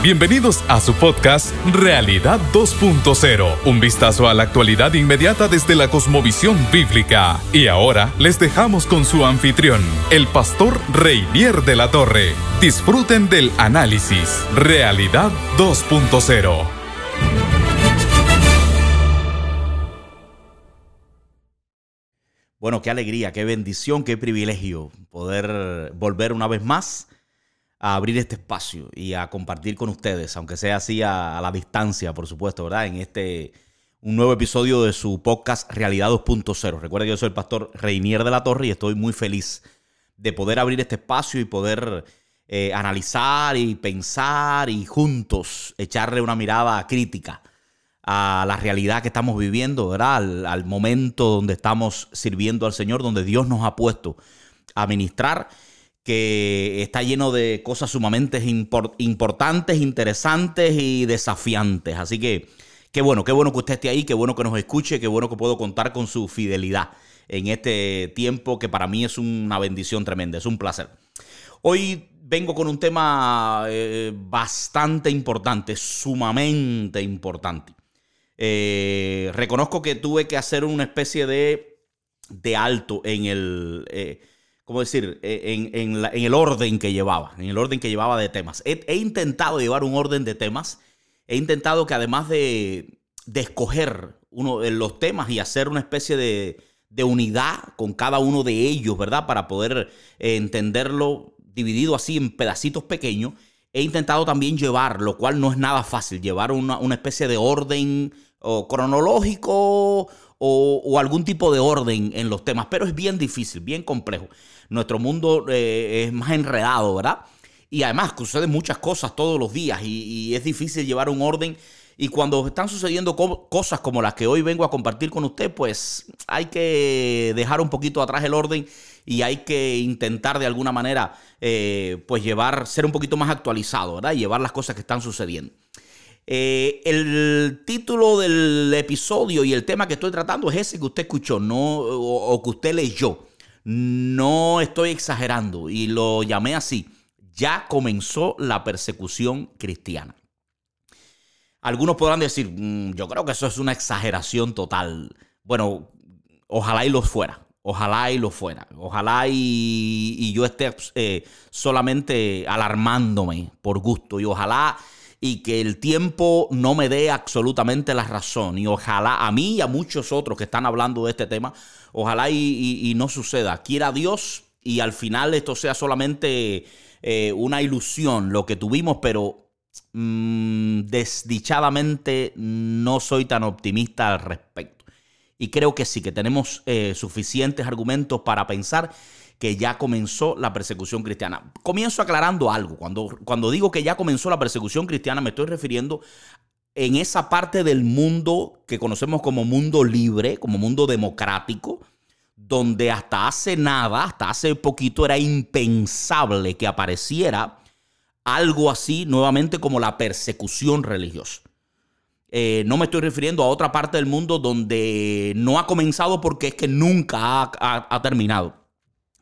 Bienvenidos a su podcast Realidad 2.0, un vistazo a la actualidad inmediata desde la cosmovisión bíblica. Y ahora les dejamos con su anfitrión, el pastor Reinier de la Torre. Disfruten del análisis Realidad 2.0. Bueno, qué alegría, qué bendición, qué privilegio poder volver una vez más a abrir este espacio y a compartir con ustedes, aunque sea así a, la distancia, por supuesto, ¿verdad? En este, un nuevo episodio de su podcast Realidad 2.0. Recuerda que yo soy el pastor Reinier de la Torre y estoy muy feliz de poder abrir este espacio y poder eh, analizar y pensar y juntos echarle una mirada crítica a la realidad que estamos viviendo, ¿verdad? Al, al momento donde estamos sirviendo al Señor, donde Dios nos ha puesto a ministrar que está lleno de cosas sumamente importantes, interesantes y desafiantes. Así que qué bueno, qué bueno que usted esté ahí, qué bueno que nos escuche, qué bueno que puedo contar con su fidelidad en este tiempo que para mí es una bendición tremenda, es un placer. Hoy vengo con un tema eh, bastante importante, sumamente importante. Eh, reconozco que tuve que hacer una especie de, de alto en el... Eh, ¿cómo decir?, e, en, el orden que llevaba, en el orden que llevaba de temas. He, intentado llevar un orden de temas, he intentado que además de, escoger uno de los temas y hacer una especie de, unidad con cada uno de ellos, ¿verdad? Para poder eh, entenderlo dividido así en pedacitos pequeños, he intentado también llevar, lo cual no es nada fácil, llevar una, especie de orden cronológico o, algún tipo de orden en los temas, pero es bien difícil, bien complejo. Nuestro mundo eh, es más enredado, ¿verdad? Y además suceden muchas cosas todos los días y, es difícil llevar un orden. Y cuando están sucediendo cosas como las que hoy vengo a compartir con usted, pues hay que dejar un poquito atrás el orden y hay que intentar de alguna manera, eh, pues llevar, ser un poquito más actualizado, ¿verdad? Y llevar las cosas que están sucediendo. Eh, el título del episodio y el tema que estoy tratando es ese que usted escuchó no, o, que usted leyó. No estoy exagerando y lo llamé así. Ya comenzó la persecución cristiana. Algunos podrán decir, mm, yo creo que eso es una exageración total. Bueno, ojalá y lo fuera. Ojalá y lo fuera. Ojalá y, yo esté eh, solamente alarmándome por gusto. Y ojalá y que el tiempo no me dé absolutamente la razón. Y ojalá a mí y a muchos otros que están hablando de este tema, ojalá y, no suceda. Quiera Dios y al final esto sea solamente eh, una ilusión lo que tuvimos, pero mm, desdichadamente no soy tan optimista al respecto. Y creo que sí, que tenemos eh, suficientes argumentos para pensar que ya comenzó la persecución cristiana. Comienzo aclarando algo. Cuando, cuando digo que ya comenzó la persecución cristiana, me estoy refiriendo en esa parte del mundo que conocemos como mundo libre, como mundo democrático, donde hasta hace nada, hasta hace poquito era impensable que apareciera algo así nuevamente como la persecución religiosa. Eh, no me estoy refiriendo a otra parte del mundo donde no ha comenzado porque es que nunca ha terminado.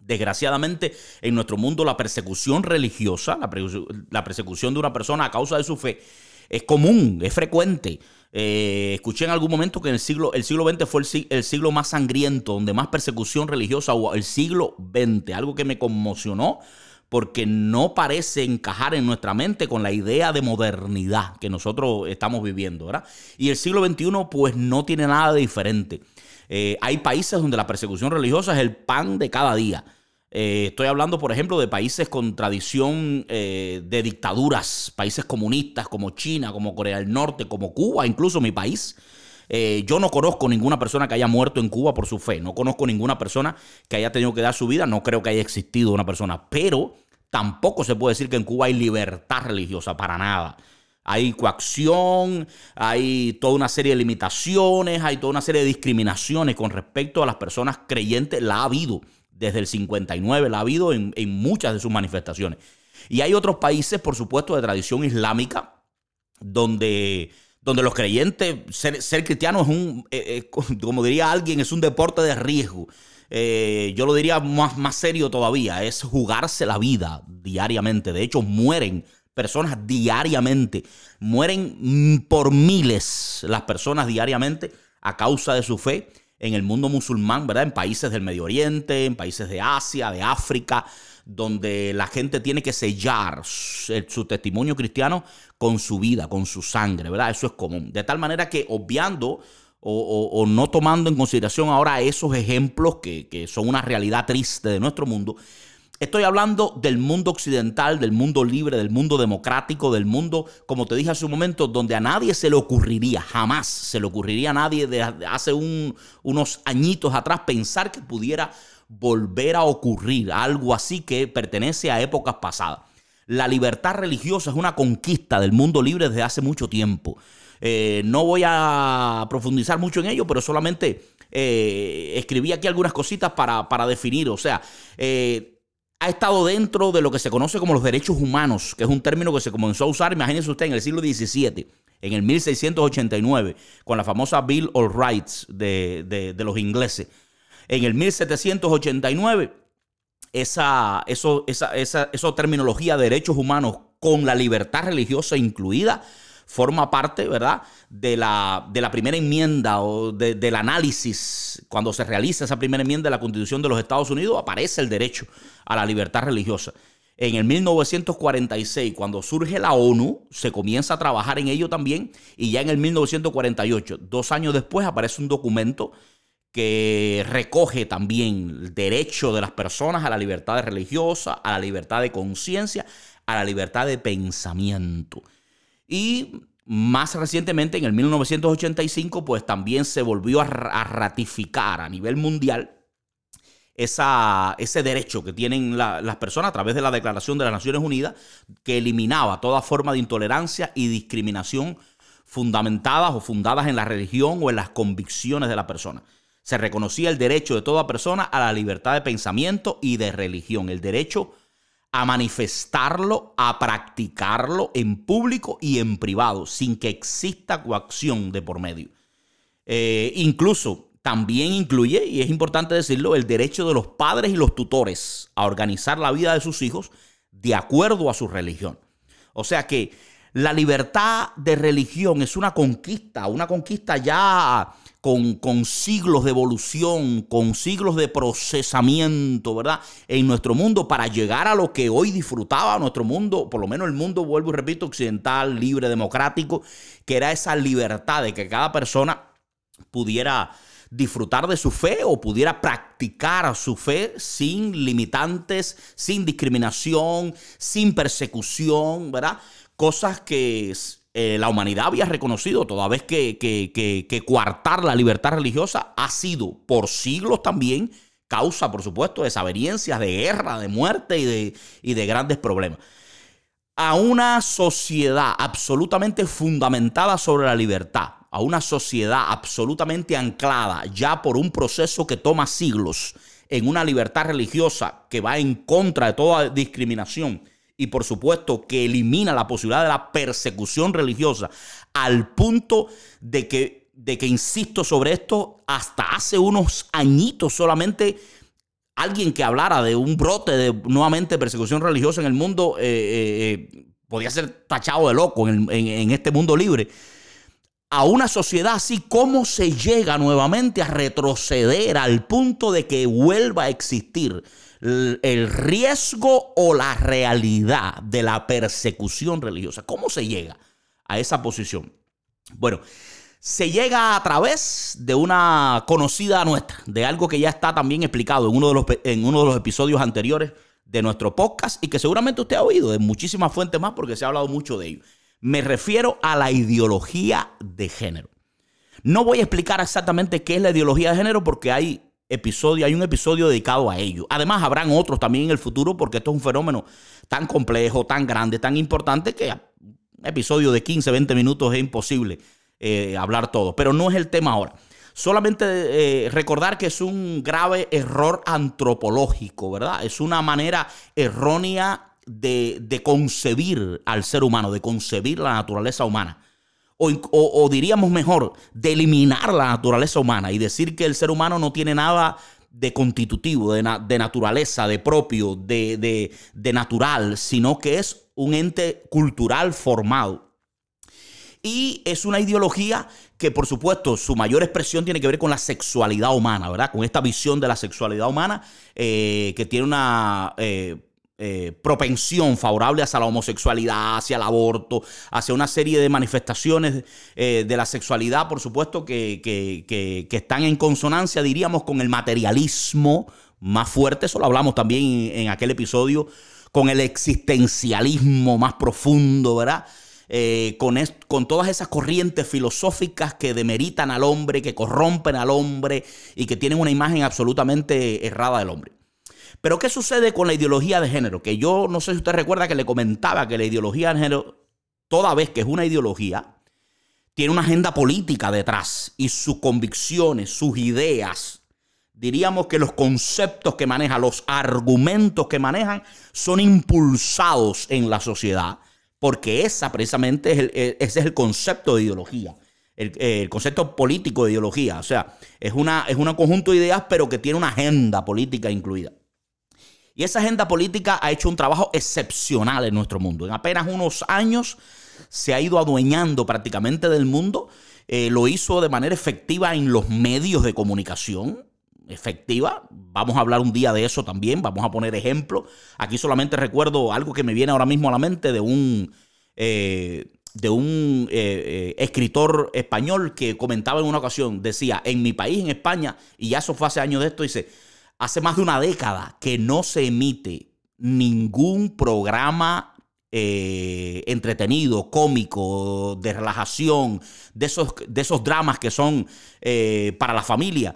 Desgraciadamente, en nuestro mundo la persecución religiosa, la, persecución de una persona a causa de su fe, es común, es frecuente. Eh, escuché en algún momento que en el siglo, el siglo XX fue el, siglo más sangriento, donde más persecución religiosa hubo, el siglo XX, algo que me conmocionó porque no parece encajar en nuestra mente con la idea de modernidad que nosotros estamos viviendo, ¿verdad? Y el siglo XXI pues no tiene nada de diferente. Eh, hay países donde la persecución religiosa es el pan de cada día. Eh, estoy hablando, por ejemplo, de países con tradición eh, de dictaduras, países comunistas como China, como Corea del Norte, como Cuba, incluso mi país. Yo no conozco ninguna persona que haya muerto en Cuba por su fe, no conozco ninguna persona que haya tenido que dar su vida, no creo que haya existido una persona, pero tampoco se puede decir que en Cuba hay libertad religiosa, para nada. Hay coacción, hay toda una serie de limitaciones, hay toda una serie de discriminaciones con respecto a las personas creyentes, la ha habido desde el 59, la ha habido en, muchas de sus manifestaciones. Y hay otros países, por supuesto, de tradición islámica, donde, donde los creyentes, ser, cristiano es un, eh, eh, como diría alguien, es un deporte de riesgo. Eh, yo lo diría más, más serio todavía, es jugarse la vida diariamente. De hecho, mueren personas diariamente. Mueren mm, por miles las personas diariamente a causa de su fe en el mundo musulmán, ¿verdad? En países del Medio Oriente, en países de Asia, de África, donde la gente tiene que sellar su, testimonio cristiano con su vida, con su sangre, ¿verdad? Eso es común. De tal manera que obviando o, no tomando en consideración ahora esos ejemplos que, son una realidad triste de nuestro mundo, Estoy hablando del mundo occidental, del mundo libre, del mundo democrático, del mundo, como te dije hace un momento, donde a nadie se le ocurriría, jamás se le ocurriría a nadie de hace unos añitos atrás pensar que pudiera volver a ocurrir algo así que pertenece a épocas pasadas. La libertad religiosa es una conquista del mundo libre desde hace mucho tiempo. Eh, no voy a profundizar mucho en ello, pero solamente eh, escribí aquí algunas cositas para, para definir. O sea, eh, ha estado dentro de lo que se conoce como los derechos humanos, que es un término que se comenzó a usar, imagínense usted, en el siglo XVII, en el 1689, con la famosa Bill of Rights de, los ingleses. En el 1789, esa, eso, esa, esa, esa terminología de derechos humanos con la libertad religiosa incluida, forma parte, ¿verdad?, de la, de la primera enmienda o del análisis. Cuando se realiza esa primera enmienda de la Constitución de los Estados Unidos, aparece el derecho a la libertad religiosa. En el 1946, cuando surge la ONU, se comienza a trabajar en ello también y ya en el 1948, dos años después, aparece un documento que recoge también el derecho de las personas a la libertad religiosa, a la libertad de conciencia, a la libertad de pensamiento. Y más recientemente, en el 1985, pues también se volvió a, ratificar a nivel mundial ese derecho que tienen las personas a través de la Declaración de las Naciones Unidas, que eliminaba toda forma de intolerancia y discriminación fundamentadas o fundadas en la religión o en las convicciones de la persona. Se reconocía el derecho de toda persona a la libertad de pensamiento y de religión, el derecho a manifestarlo, a practicarlo en público y en privado, sin que exista coacción de por medio. Eh, incluso también incluye, y es importante decirlo, el derecho de los padres y los tutores a organizar la vida de sus hijos de acuerdo a su religión. O sea que la libertad de religión es una conquista, una conquista ya con, siglos de evolución, con siglos de procesamiento, ¿verdad? En nuestro mundo para llegar a lo que hoy disfrutaba nuestro mundo, por lo menos el mundo, vuelvo y repito, occidental, libre, democrático, que era esa libertad de que cada persona pudiera disfrutar de su fe o pudiera practicar su fe sin limitantes, sin discriminación, sin persecución, ¿verdad? Cosas que eh, la humanidad había reconocido, toda vez que, que, coartar la libertad religiosa ha sido por siglos también causa, por supuesto, de desavenencias, de guerra, de muerte y de, y de grandes problemas. A una sociedad absolutamente fundamentada sobre la libertad, a una sociedad absolutamente anclada ya por un proceso que toma siglos en una libertad religiosa que va en contra de toda discriminación, y por supuesto que elimina la posibilidad de la persecución religiosa al punto de que, de que insisto sobre esto, hasta hace unos añitos solamente alguien que hablara de un brote de nuevamente persecución religiosa en el mundo eh, eh, eh, podía ser tachado de loco en, en este mundo libre a una sociedad así, ¿cómo se llega nuevamente a retroceder al punto de que vuelva a existir el riesgo o la realidad de la persecución religiosa. ¿Cómo se llega a esa posición? Bueno, se llega a través de una conocida nuestra, de algo que ya está también explicado en uno de los, en uno de los episodios anteriores de nuestro podcast y que seguramente usted ha oído de muchísimas fuentes más porque se ha hablado mucho de ello. Me refiero a la ideología de género. No voy a explicar exactamente qué es la ideología de género porque hay episodio, hay un episodio dedicado a ello. Además, habrán otros también en el futuro porque esto es un fenómeno tan complejo, tan grande, tan importante que un episodio de 15, 20 minutos es imposible eh, hablar todo. Pero no es el tema ahora. Solamente eh, recordar que es un grave error antropológico, ¿verdad? Es una manera errónea de, de concebir al ser humano, de concebir la naturaleza humana o, diríamos mejor, de eliminar la naturaleza humana y decir que el ser humano no tiene nada de constitutivo, de, naturaleza, de propio, de, de natural, sino que es un ente cultural formado. Y es una ideología que, por supuesto, su mayor expresión tiene que ver con la sexualidad humana, ¿verdad? Con esta visión de la sexualidad humana eh, que tiene una eh, eh, propensión favorable hacia la homosexualidad, hacia el aborto, hacia una serie de manifestaciones de la sexualidad, por supuesto, que, que, están en consonancia, diríamos, con el materialismo más fuerte. Eso lo hablamos también en aquel episodio, con el existencialismo más profundo, ¿verdad? Eh, con, con todas esas corrientes filosóficas que demeritan al hombre, que corrompen al hombre y que tienen una imagen absolutamente errada del hombre. Pero ¿qué sucede con la ideología de género? Que yo no sé si usted recuerda que le comentaba que la ideología de género, toda vez que es una ideología, tiene una agenda política detrás y sus convicciones, sus ideas, diríamos que los conceptos que maneja, los argumentos que manejan, son impulsados en la sociedad porque esa precisamente es el, e, ese es el concepto de ideología. El, concepto político de ideología. O sea, es, una, es un conjunto de ideas, pero que tiene una agenda política incluida. Y esa agenda política ha hecho un trabajo excepcional en nuestro mundo. En apenas unos años se ha ido adueñando prácticamente del mundo. Eh, lo hizo de manera efectiva en los medios de comunicación efectiva. Vamos a hablar un día de eso también, vamos a poner ejemplos. Aquí solamente recuerdo algo que me viene ahora mismo a la mente de un, eh, de un eh, escritor español que comentaba en una ocasión, decía, en mi país, en España, y ya eso fue hace años de esto, dice, hace más de una década que no se emite ningún programa entretenido, cómico, de relajación, de esos, de esos dramas que son para la familia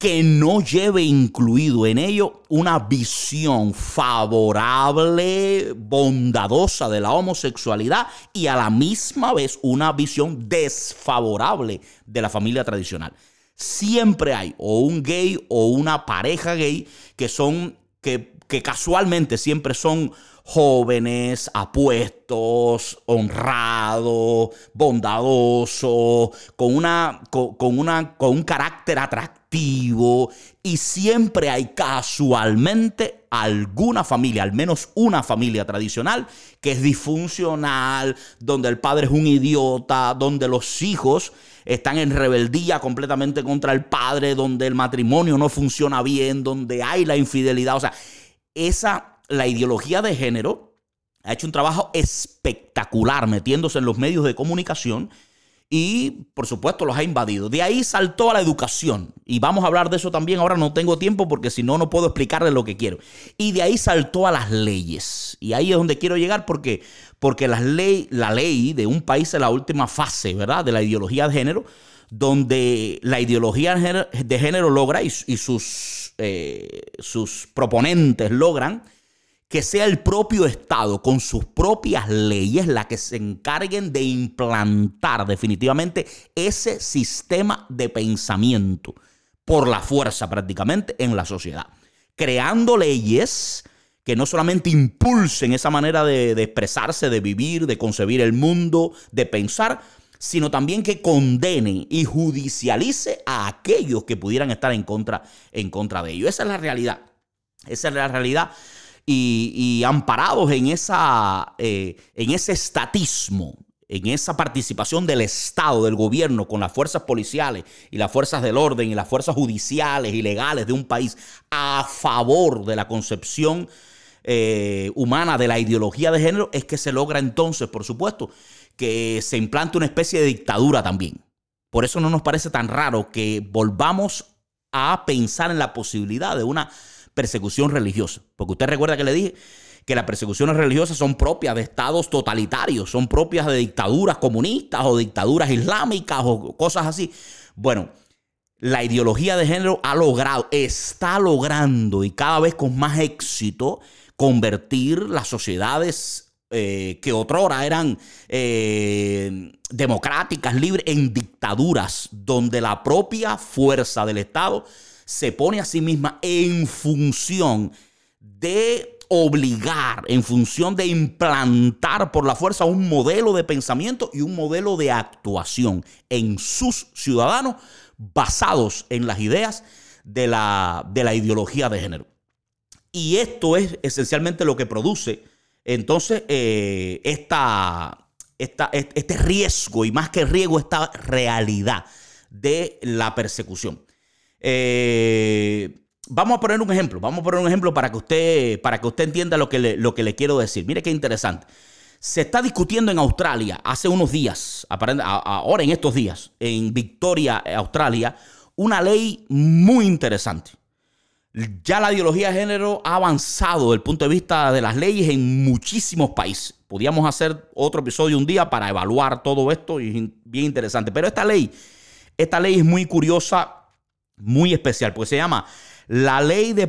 que no lleve incluido en ello una visión favorable, bondadosa de la homosexualidad y a la misma vez una visión desfavorable de la familia tradicional. Siempre hay o un gay o una pareja gay que son que, que casualmente siempre son jóvenes, apuestos, honrados, bondadosos, con, una, con, una, con un carácter atractivo y siempre hay casualmente alguna familia, al menos una familia tradicional, que es disfuncional, donde el padre es un idiota, donde los hijos están en rebeldía completamente contra el padre, donde el matrimonio no funciona bien, donde hay la infidelidad. O sea, esa la ideología de género ha hecho un trabajo espectacular metiéndose en los medios de comunicación y por supuesto los ha invadido. De ahí saltó a la educación y vamos a hablar de eso también. Ahora no tengo tiempo porque si no, no puedo explicarle lo que quiero. Y de ahí saltó a las leyes. Y ahí es donde quiero llegar porque, porque la ley de un país es la última fase, ¿verdad? De la ideología de género, donde la ideología de género logra y, sus, eh, sus proponentes logran que sea el propio Estado con sus propias leyes la que se encarguen de implantar definitivamente ese sistema de pensamiento por la fuerza prácticamente en la sociedad, creando leyes que no solamente impulsen esa manera de, expresarse, de vivir, de concebir el mundo, de pensar, sino también que condenen y judicialice a aquellos que pudieran estar en contra, en contra de ellos. Esa es la realidad. Esa es la realidad y, amparados en, esa, eh, en ese estatismo, en esa participación del Estado, del gobierno, con las fuerzas policiales y las fuerzas del orden y las fuerzas judiciales y legales de un país a favor de la concepción eh, humana de la ideología de género, es que se logra entonces, por supuesto, que se implante una especie de dictadura también. Por eso no nos parece tan raro que volvamos a pensar en la posibilidad de una persecución religiosa. Porque usted recuerda que le dije que las persecuciones religiosas son propias de estados totalitarios, son propias de dictaduras comunistas o dictaduras islámicas o cosas así. Bueno, la ideología de género ha logrado, está logrando y cada vez con más éxito convertir las sociedades eh, que otrora eran eh, democráticas, libres, en dictaduras, donde la propia fuerza del Estado se pone a sí misma en función de obligar, en función de implantar por la fuerza un modelo de pensamiento y un modelo de actuación en sus ciudadanos basados en las ideas de la, de la ideología de género. Y esto es esencialmente lo que produce entonces eh, esta, este riesgo, y más que riesgo, esta realidad de la persecución. Eh, vamos a poner un ejemplo, vamos a poner un ejemplo para que usted, para que usted entienda lo que, lo que le quiero decir. Mire qué interesante. Se está discutiendo en Australia hace unos días, ahora en estos días, en Victoria, Australia, una ley muy interesante. Ya la ideología de género ha avanzado desde el punto de vista de las leyes en muchísimos países. Podríamos hacer otro episodio un día para evaluar todo esto y es bien interesante. Pero esta ley, esta ley es muy curiosa, muy especial, porque se llama la ley de,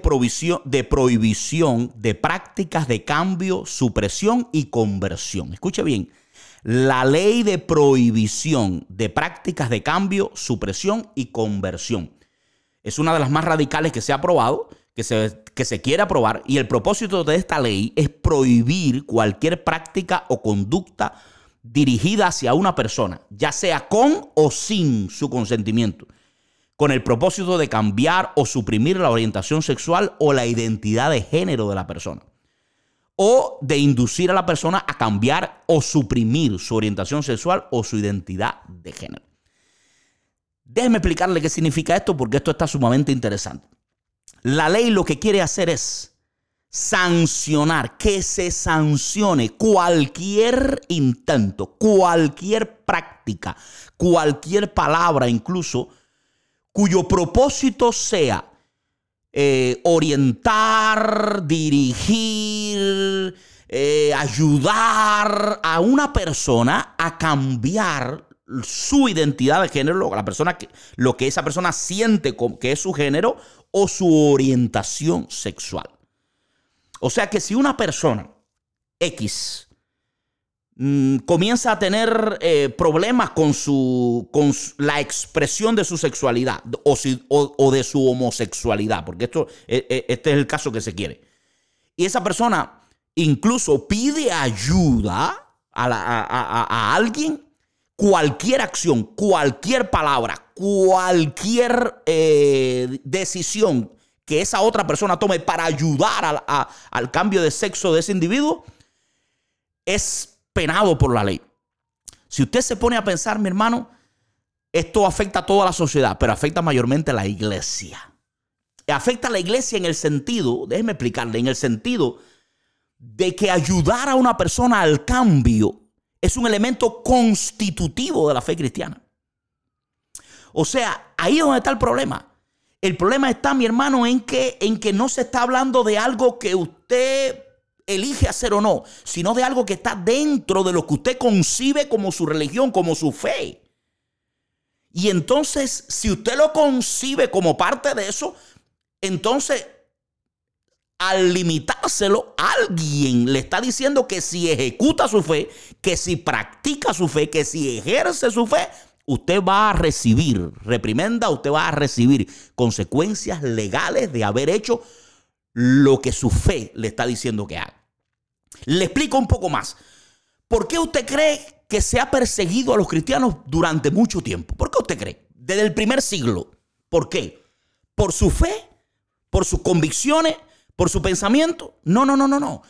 de prohibición de prácticas de cambio, supresión y conversión. Escuche bien, la ley de prohibición de prácticas de cambio, supresión y conversión. Es una de las más radicales que se ha aprobado, que se, que se quiere aprobar, y el propósito de esta ley es prohibir cualquier práctica o conducta dirigida hacia una persona, ya sea con o sin su consentimiento, con el propósito de cambiar o suprimir la orientación sexual o la identidad de género de la persona, o de inducir a la persona a cambiar o suprimir su orientación sexual o su identidad de género. Déjeme explicarle qué significa esto porque esto está sumamente interesante. La ley lo que quiere hacer es sancionar, que se sancione cualquier intento, cualquier práctica, cualquier palabra incluso, cuyo propósito sea eh, orientar, dirigir, eh, ayudar a una persona a cambiar su identidad de género, la persona que, lo que esa persona siente que es su género o su orientación sexual. O sea que si una persona X mm, comienza a tener eh, problemas con, su, con la expresión de su sexualidad o, de su homosexualidad, porque esto, e, e, este es el caso que se quiere, y esa persona incluso pide ayuda a alguien, cualquier acción, cualquier palabra, cualquier eh, decisión que esa otra persona tome para ayudar al cambio de sexo de ese individuo, es penado por la ley. Si usted se pone a pensar, mi hermano, esto afecta a toda la sociedad, pero afecta mayormente a la iglesia. Afecta a la iglesia en el sentido, déjeme explicarle, en el sentido de que ayudar a una persona al cambio es un elemento constitutivo de la fe cristiana. O sea, ahí es donde está el problema. El problema está, mi hermano, en que, en que no se está hablando de algo que usted elige hacer o no, sino de algo que está dentro de lo que usted concibe como su religión, como su fe. Y entonces, si usted lo concibe como parte de eso, entonces al limitárselo, alguien le está diciendo que si ejecuta su fe, que si practica su fe, que si ejerce su fe, usted va a recibir reprimenda, usted va a recibir consecuencias legales de haber hecho lo que su fe le está diciendo que haga. Le explico un poco más. ¿Por qué usted cree que se ha perseguido a los cristianos durante mucho tiempo? ¿Por qué usted cree? Desde el primer siglo. ¿Por qué? ¿Por su fe? ¿Por sus convicciones? Por su pensamiento. No, no, no, no, no.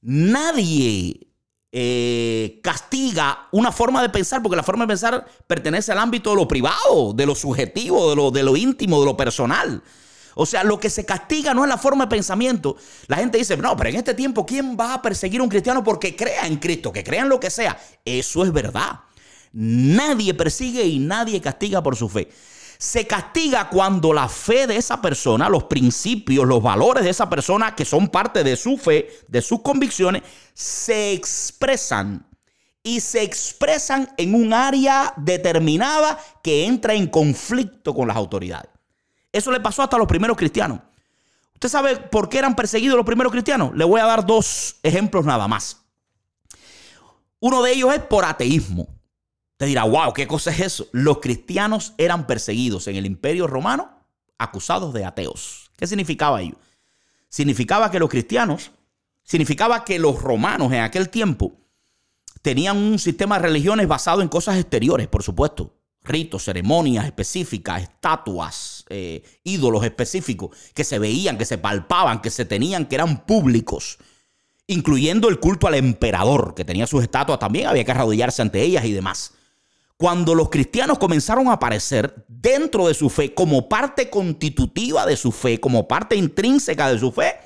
Nadie eh, castiga una forma de pensar, porque la forma de pensar pertenece al ámbito de lo privado, de lo subjetivo, de lo, de lo íntimo, de lo personal. O sea, lo que se castiga no es la forma de pensamiento. La gente dice, no, pero en este tiempo, ¿quién va a perseguir a un cristiano porque crea en Cristo, que crea en lo que sea? Eso es verdad. Nadie persigue y nadie castiga por su fe se castiga cuando la fe de esa persona, los principios, los valores de esa persona que son parte de su fe, de sus convicciones, se expresan y se expresan en un área determinada que entra en conflicto con las autoridades. Eso le pasó hasta a los primeros cristianos. ¿Usted sabe por qué eran perseguidos los primeros cristianos? Le voy a dar dos ejemplos nada más. Uno de ellos es por ateísmo. Te dirá, wow, ¿qué cosa es eso? Los cristianos eran perseguidos en el imperio romano acusados de ateos. ¿Qué significaba ello? Significaba que los cristianos, significaba que los romanos en aquel tiempo tenían un sistema de religiones basado en cosas exteriores, por supuesto. Ritos, ceremonias específicas, estatuas, eh, ídolos específicos que se veían, que se palpaban, que se tenían, que eran públicos, incluyendo el culto al emperador, que tenía sus estatuas también, había que arrodillarse ante ellas y demás. Cuando los cristianos comenzaron a aparecer dentro de su fe como parte constitutiva de su fe, como parte intrínseca de su fe,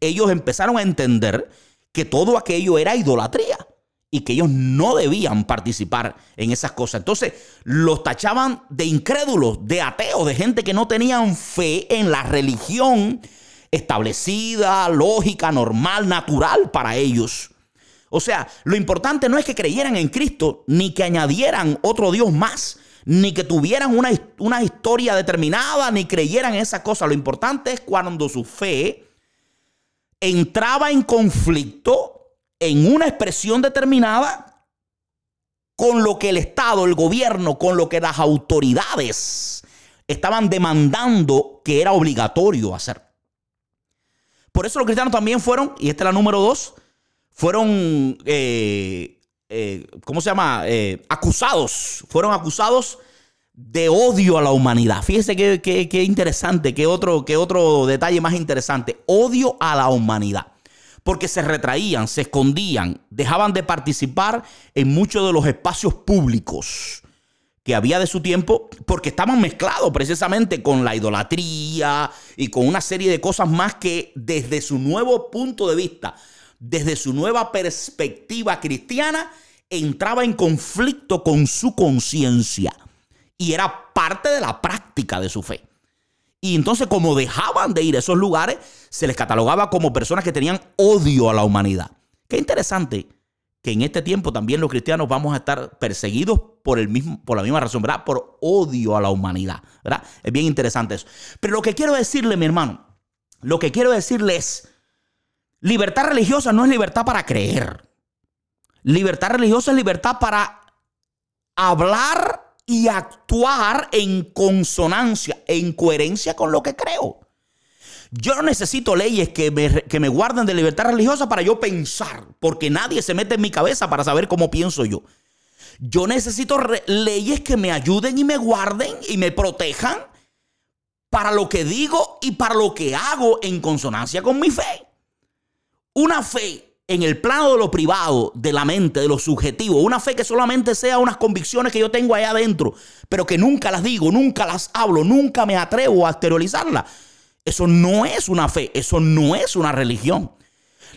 ellos empezaron a entender que todo aquello era idolatría y que ellos no debían participar en esas cosas. Entonces los tachaban de incrédulos, de ateos, de gente que no tenían fe en la religión establecida, lógica, normal, natural para ellos. O sea, lo importante no es que creyeran en Cristo, ni que añadieran otro Dios más, ni que tuvieran una, una historia determinada, ni creyeran en esa cosa. Lo importante es cuando su fe entraba en conflicto en una expresión determinada con lo que el Estado, el gobierno, con lo que las autoridades estaban demandando que era obligatorio hacer. Por eso los cristianos también fueron, y esta es la número dos, fueron, eh, eh, ¿cómo se llama? Eh, acusados, fueron acusados de odio a la humanidad. Fíjese qué, interesante, qué otro, qué otro detalle más interesante. Odio a la humanidad. Porque se retraían, se escondían, dejaban de participar en muchos de los espacios públicos que había de su tiempo, porque estaban mezclados precisamente con la idolatría y con una serie de cosas más que desde su nuevo punto de vista desde su nueva perspectiva cristiana, entraba en conflicto con su conciencia y era parte de la práctica de su fe. Y entonces como dejaban de ir a esos lugares, se les catalogaba como personas que tenían odio a la humanidad. Qué interesante que en este tiempo también los cristianos vamos a estar perseguidos por, el mismo, por la misma razón, ¿verdad? Por odio a la humanidad, ¿verdad? Es bien interesante eso. Pero lo que quiero decirle, mi hermano, lo que quiero decirle es Libertad religiosa no es libertad para creer. Libertad religiosa es libertad para hablar y actuar en consonancia, en coherencia con lo que creo. Yo no necesito leyes que me, que me, guarden de libertad religiosa para yo pensar, porque nadie se mete en mi cabeza para saber cómo pienso yo. Yo necesito leyes que me ayuden y me guarden y me protejan para lo que digo y para lo que hago en consonancia con mi fe. Una fe en el plano de lo privado, de la mente, de lo subjetivo, una fe que solamente sea unas convicciones que yo tengo allá adentro, pero que nunca las digo, nunca las hablo, nunca me atrevo a exteriorizarlas. Eso no es una fe, eso no es una religión.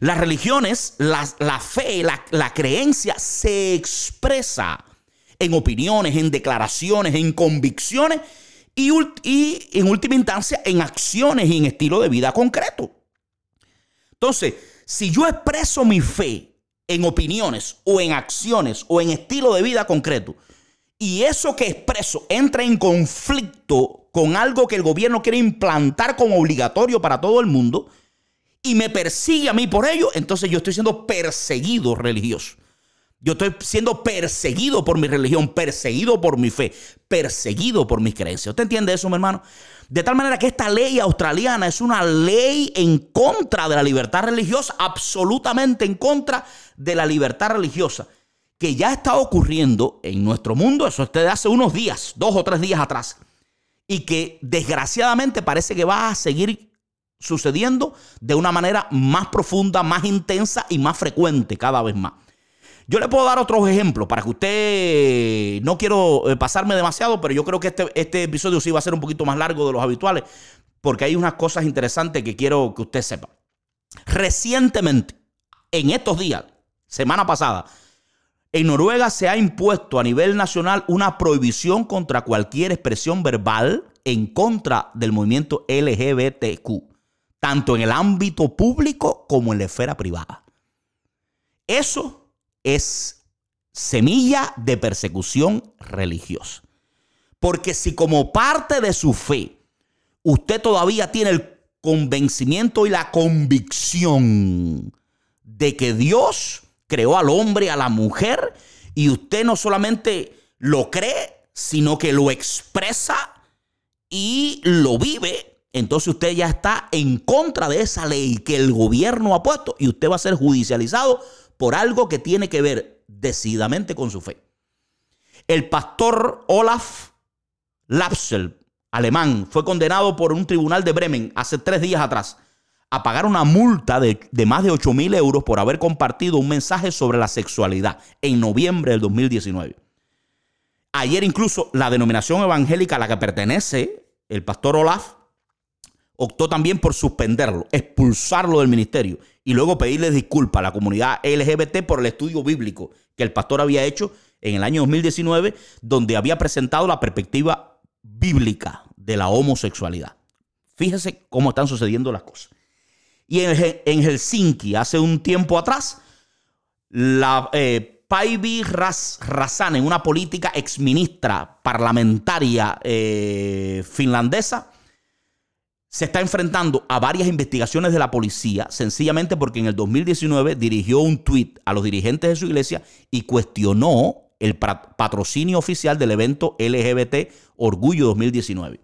Las religiones, la, la fe, la, la creencia se expresa en opiniones, en declaraciones, en convicciones y, y, en última instancia en acciones y en estilo de vida concreto. Entonces, si yo expreso mi fe en opiniones o en acciones o en estilo de vida concreto, y eso que expreso entra en conflicto con algo que el gobierno quiere implantar como obligatorio para todo el mundo, y me persigue a mí por ello, entonces yo estoy siendo perseguido religioso. Yo estoy siendo perseguido por mi religión, perseguido por mi fe, perseguido por mis creencias. ¿Usted entiende eso, mi hermano? De tal manera que esta ley australiana es una ley en contra de la libertad religiosa, absolutamente en contra de la libertad religiosa, que ya está ocurriendo en nuestro mundo, eso es hace unos días, dos o tres días atrás, y que desgraciadamente parece que va a seguir sucediendo de una manera más profunda, más intensa y más frecuente cada vez más. Yo le puedo dar otros ejemplos para que usted, no quiero eh, pasarme demasiado, pero yo creo que este, este episodio sí va a ser un poquito más largo de los habituales, porque hay unas cosas interesantes que quiero que usted sepa. Recientemente, en estos días, semana pasada, en Noruega se ha impuesto a nivel nacional una prohibición contra cualquier expresión verbal en contra del movimiento LGBTQ, tanto en el ámbito público como en la esfera privada. Eso es semilla de persecución religiosa. Porque si como parte de su fe usted todavía tiene el convencimiento y la convicción de que Dios creó al hombre, a la mujer, y usted no solamente lo cree, sino que lo expresa y lo vive, entonces usted ya está en contra de esa ley que el gobierno ha puesto y usted va a ser judicializado por algo que tiene que ver decididamente con su fe. El pastor Olaf Lapsel alemán, fue condenado por un tribunal de Bremen hace tres días atrás a pagar una multa de, de más de 8 mil euros por haber compartido un mensaje sobre la sexualidad en noviembre del 2019. Ayer incluso la denominación evangélica a la que pertenece el pastor Olaf optó también por suspenderlo, expulsarlo del ministerio y luego pedirle disculpas a la comunidad LGBT por el estudio bíblico que el pastor había hecho en el año 2019, donde había presentado la perspectiva bíblica de la homosexualidad. Fíjese cómo están sucediendo las cosas. Y en, Helsinki, hace un tiempo atrás, la eh, Paivi Ras, Rasanen, una política exministra parlamentaria eh, finlandesa, se está enfrentando a varias investigaciones de la policía, sencillamente porque en el 2019 dirigió un tuit a los dirigentes de su iglesia y cuestionó el patrocinio oficial del evento LGBT Orgullo 2019.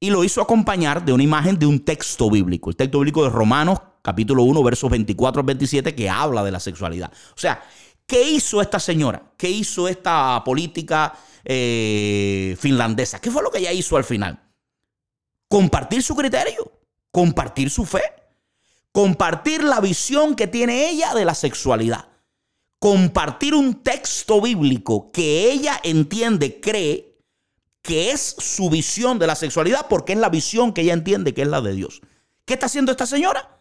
Y lo hizo acompañar de una imagen de un texto bíblico, el texto bíblico de Romanos capítulo 1 versos 24 al 27 que habla de la sexualidad. O sea, ¿qué hizo esta señora? ¿Qué hizo esta política eh, finlandesa? ¿Qué fue lo que ella hizo al final? Compartir su criterio, compartir su fe, compartir la visión que tiene ella de la sexualidad, compartir un texto bíblico que ella entiende, cree que es su visión de la sexualidad porque es la visión que ella entiende que es la de Dios. ¿Qué está haciendo esta señora?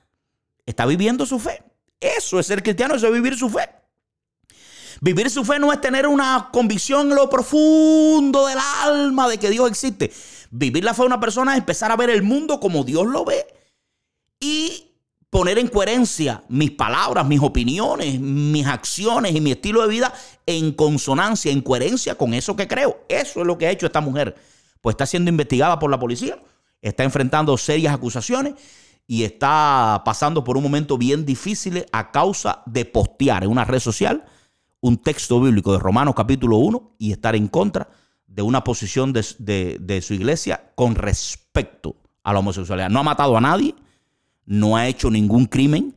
Está viviendo su fe. Eso es ser cristiano, eso es vivir su fe. Vivir su fe no es tener una convicción en lo profundo del alma de que Dios existe. Vivir la fe de una persona es empezar a ver el mundo como Dios lo ve y poner en coherencia mis palabras, mis opiniones, mis acciones y mi estilo de vida en consonancia, en coherencia con eso que creo. Eso es lo que ha hecho esta mujer. Pues está siendo investigada por la policía, está enfrentando serias acusaciones y está pasando por un momento bien difícil a causa de postear en una red social un texto bíblico de Romanos capítulo 1 y estar en contra de una posición de, su iglesia con respecto a la homosexualidad. No ha matado a nadie, no ha hecho ningún crimen,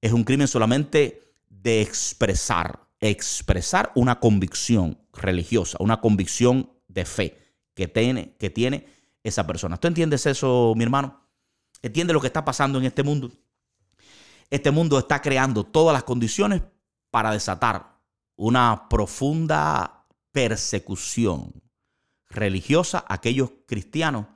es un crimen solamente de expresar, expresar una convicción religiosa, una convicción de fe que tiene, que tiene esa persona. ¿Tú entiendes eso, mi hermano? ¿Entiendes lo que está pasando en este mundo? Este mundo está creando todas las condiciones para desatar una profunda persecución religiosa a aquellos cristianos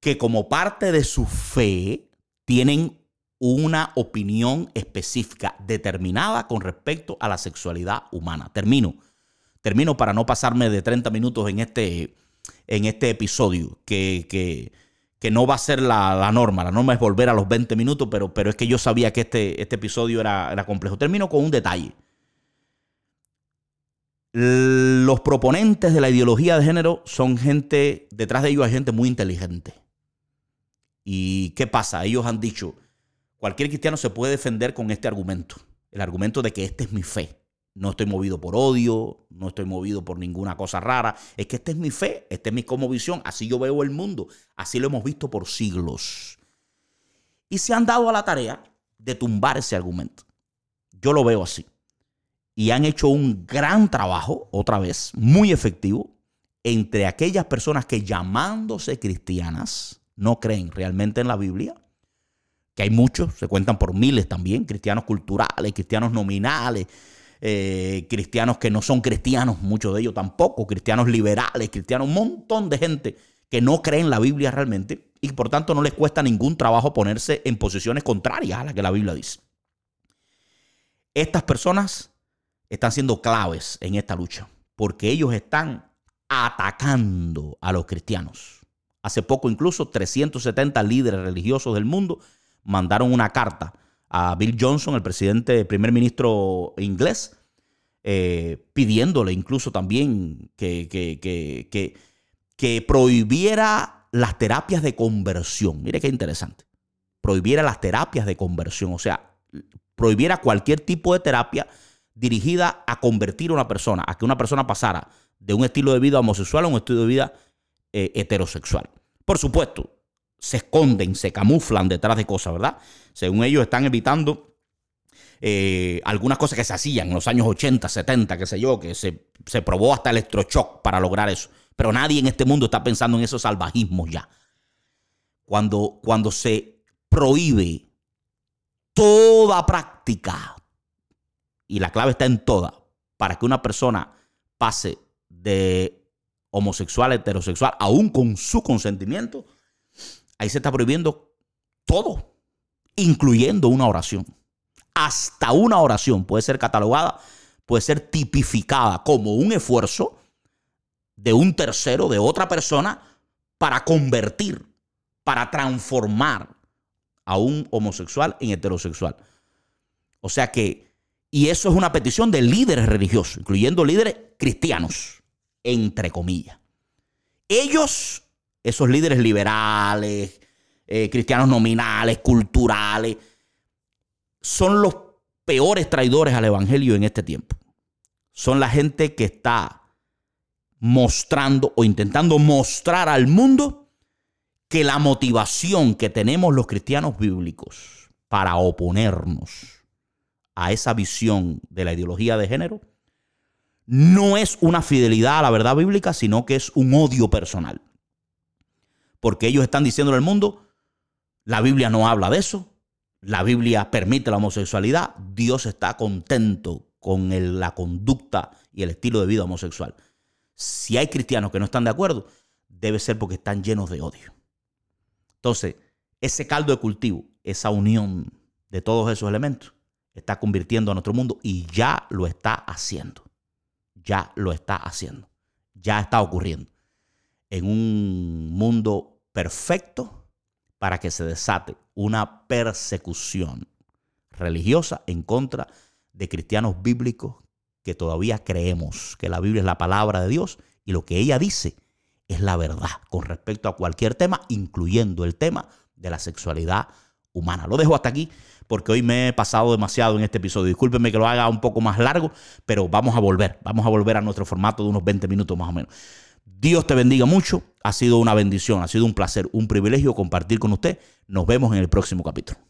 que como parte de su fe tienen una opinión específica determinada con respecto a la sexualidad humana. Termino. Termino para no pasarme de 30 minutos en este, en este episodio, que, que, no va a ser la, norma. La norma es volver a los 20 minutos, pero, pero es que yo sabía que este, este episodio era, era complejo. Termino con un detalle los proponentes de la ideología de género son gente, detrás de ellos hay gente muy inteligente. ¿Y qué pasa? Ellos han dicho, cualquier cristiano se puede defender con este argumento, el argumento de que esta es mi fe. No estoy movido por odio, no estoy movido por ninguna cosa rara. Es que esta es mi fe, esta es mi como visión, así yo veo el mundo, así lo hemos visto por siglos. Y se han dado a la tarea de tumbar ese argumento. Yo lo veo así y han hecho un gran trabajo, otra vez, muy efectivo, entre aquellas personas que llamándose cristianas no creen realmente en la Biblia, que hay muchos, se cuentan por miles también, cristianos culturales, cristianos nominales, eh, cristianos que no son cristianos, muchos de ellos tampoco, cristianos liberales, cristianos, un montón de gente que no cree en la Biblia realmente y por tanto no les cuesta ningún trabajo ponerse en posiciones contrarias a las que la Biblia dice. Estas personas están siendo claves en esta lucha, porque ellos están atacando a los cristianos. Hace poco incluso 370 líderes religiosos del mundo mandaron una carta a Bill Johnson, el presidente, primer ministro inglés, eh, pidiéndole incluso también que, que prohibiera las terapias de conversión. Mire qué interesante. Prohibiera las terapias de conversión, o sea, prohibiera cualquier tipo de terapia dirigida a convertir a una persona, a que una persona pasara de un estilo de vida homosexual a un estilo de vida eh, heterosexual. Por supuesto, se esconden, se camuflan detrás de cosas, ¿verdad? Según ellos están evitando eh, algunas cosas que se hacían en los años 80, 70, qué sé yo, que se, se probó hasta electroshock para lograr eso. Pero nadie en este mundo está pensando en esos salvajismos ya. Cuando, cuando se prohíbe toda práctica, y la clave está en toda, para que una persona pase de homosexual a heterosexual, aún con su consentimiento, ahí se está prohibiendo todo, incluyendo una oración. Hasta una oración puede ser catalogada, puede ser tipificada como un esfuerzo de un tercero, de otra persona, para convertir, para transformar a un homosexual en heterosexual. O sea que, y eso es una petición de líderes religiosos, incluyendo líderes cristianos, entre comillas. Ellos, esos líderes liberales, eh, cristianos nominales, culturales, son los peores traidores al Evangelio en este tiempo. Son la gente que está mostrando o intentando mostrar al mundo que la motivación que tenemos los cristianos bíblicos para oponernos a esa visión de la ideología de género no es una fidelidad a la verdad bíblica, sino que es un odio personal. Porque ellos están diciendo al mundo, la Biblia no habla de eso, la Biblia permite la homosexualidad, Dios está contento con la conducta y el estilo de vida homosexual. Si hay cristianos que no están de acuerdo, debe ser porque están llenos de odio. Entonces, ese caldo de cultivo, esa unión de todos esos elementos, está convirtiendo a nuestro mundo y ya lo está haciendo. Ya lo está haciendo. Ya está ocurriendo. En un mundo perfecto para que se desate una persecución religiosa en contra de cristianos bíblicos que todavía creemos que la Biblia es la palabra de Dios y lo que ella dice es la verdad con respecto a cualquier tema, incluyendo el tema de la sexualidad humana. Lo dejo hasta aquí porque hoy me he pasado demasiado en este episodio. Discúlpenme que lo haga un poco más largo, pero vamos a volver, vamos a volver a nuestro formato de unos 20 minutos más o menos. Dios te bendiga mucho, ha sido una bendición, ha sido un placer, un privilegio compartir con usted. Nos vemos en el próximo capítulo.